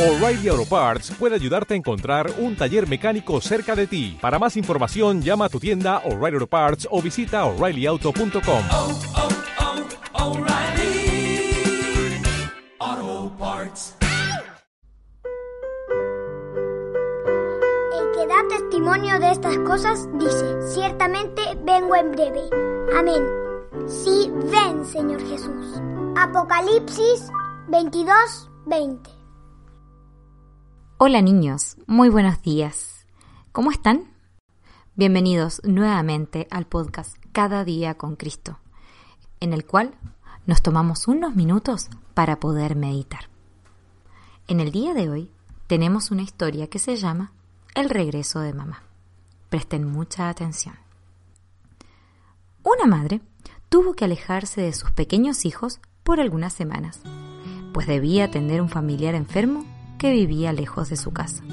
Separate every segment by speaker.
Speaker 1: O'Reilly Auto Parts puede ayudarte a encontrar un taller mecánico cerca de ti. Para más información, llama a tu tienda O'Reilly Auto Parts o visita oreillyauto.com.
Speaker 2: oh, oh, Parts.
Speaker 3: El que da testimonio de estas cosas dice, ciertamente vengo en breve. Amén. Sí, ven, Señor Jesús. Apocalipsis 22, 20.
Speaker 4: Hola niños, muy buenos días. ¿Cómo están? Bienvenidos nuevamente al podcast Cada día con Cristo, en el cual nos tomamos unos minutos para poder meditar. En el día de hoy tenemos una historia que se llama El regreso de mamá. Presten mucha atención. Una madre tuvo que alejarse de sus pequeños hijos por algunas semanas, pues debía atender un familiar enfermo que vivía lejos de su casa.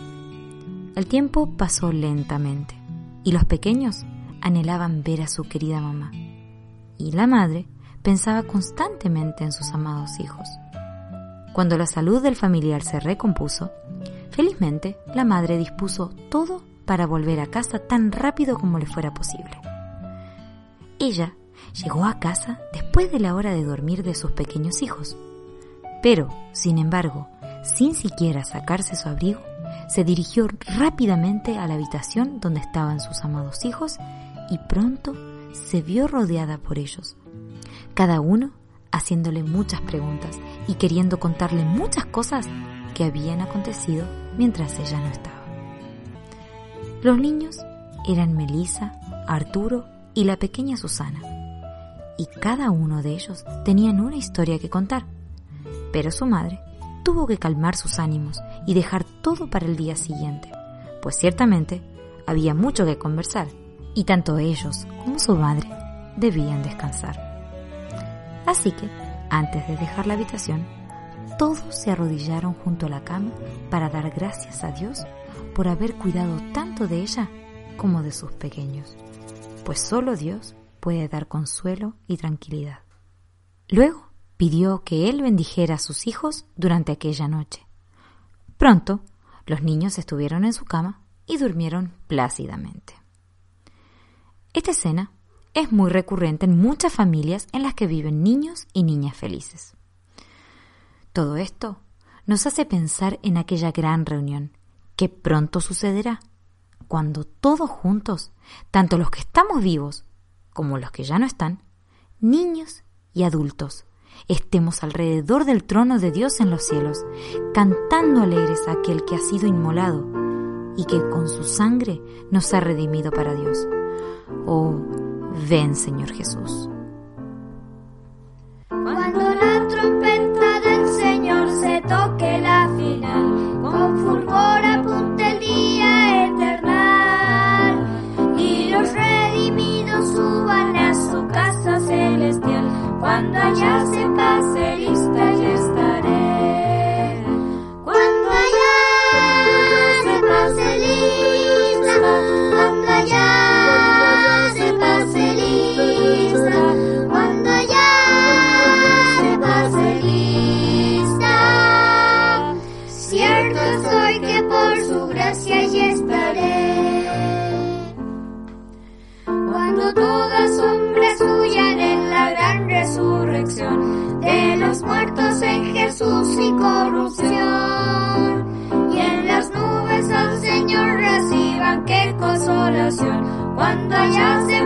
Speaker 4: El tiempo pasó lentamente y los pequeños anhelaban ver a su querida mamá. Y la madre pensaba constantemente en sus amados hijos. Cuando la salud del familiar se recompuso, felizmente la madre dispuso todo para volver a casa tan rápido como le fuera posible. Ella llegó a casa después de la hora de dormir de sus pequeños hijos. Pero, sin embargo, sin siquiera sacarse su abrigo, se dirigió rápidamente a la habitación donde estaban sus amados hijos y pronto se vio rodeada por ellos, cada uno haciéndole muchas preguntas y queriendo contarle muchas cosas que habían acontecido mientras ella no estaba. Los niños eran Melissa, Arturo y la pequeña Susana, y cada uno de ellos tenían una historia que contar, pero su madre tuvo que calmar sus ánimos y dejar todo para el día siguiente, pues ciertamente había mucho que conversar y tanto ellos como su madre debían descansar. Así que, antes de dejar la habitación, todos se arrodillaron junto a la cama para dar gracias a Dios por haber cuidado tanto de ella como de sus pequeños, pues solo Dios puede dar consuelo y tranquilidad. Luego pidió que él bendijera a sus hijos durante aquella noche. Pronto, los niños estuvieron en su cama y durmieron plácidamente. Esta escena es muy recurrente en muchas familias en las que viven niños y niñas felices. Todo esto nos hace pensar en aquella gran reunión que pronto sucederá, cuando todos juntos, tanto los que estamos vivos como los que ya no están, niños y adultos, estemos alrededor del trono de Dios en los cielos, cantando alegres a aquel que ha sido inmolado y que con su sangre nos ha redimido para Dios. Oh, ven Señor Jesús.
Speaker 3: Y corrupción. Y en las nubes al Señor reciban qué consolación. Cuando allá se